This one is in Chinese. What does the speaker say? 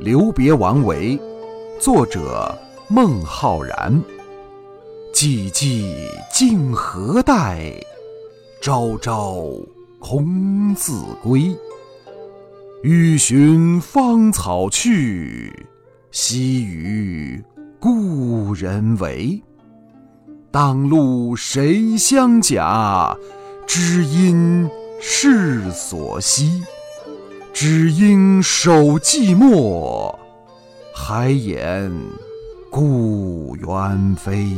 留别王维，作者孟浩然。寂寂竟何待？朝朝空自归。欲寻芳草去，惜与故人违。当路谁相甲？知音是所惜。只因守寂寞，还掩故园飞。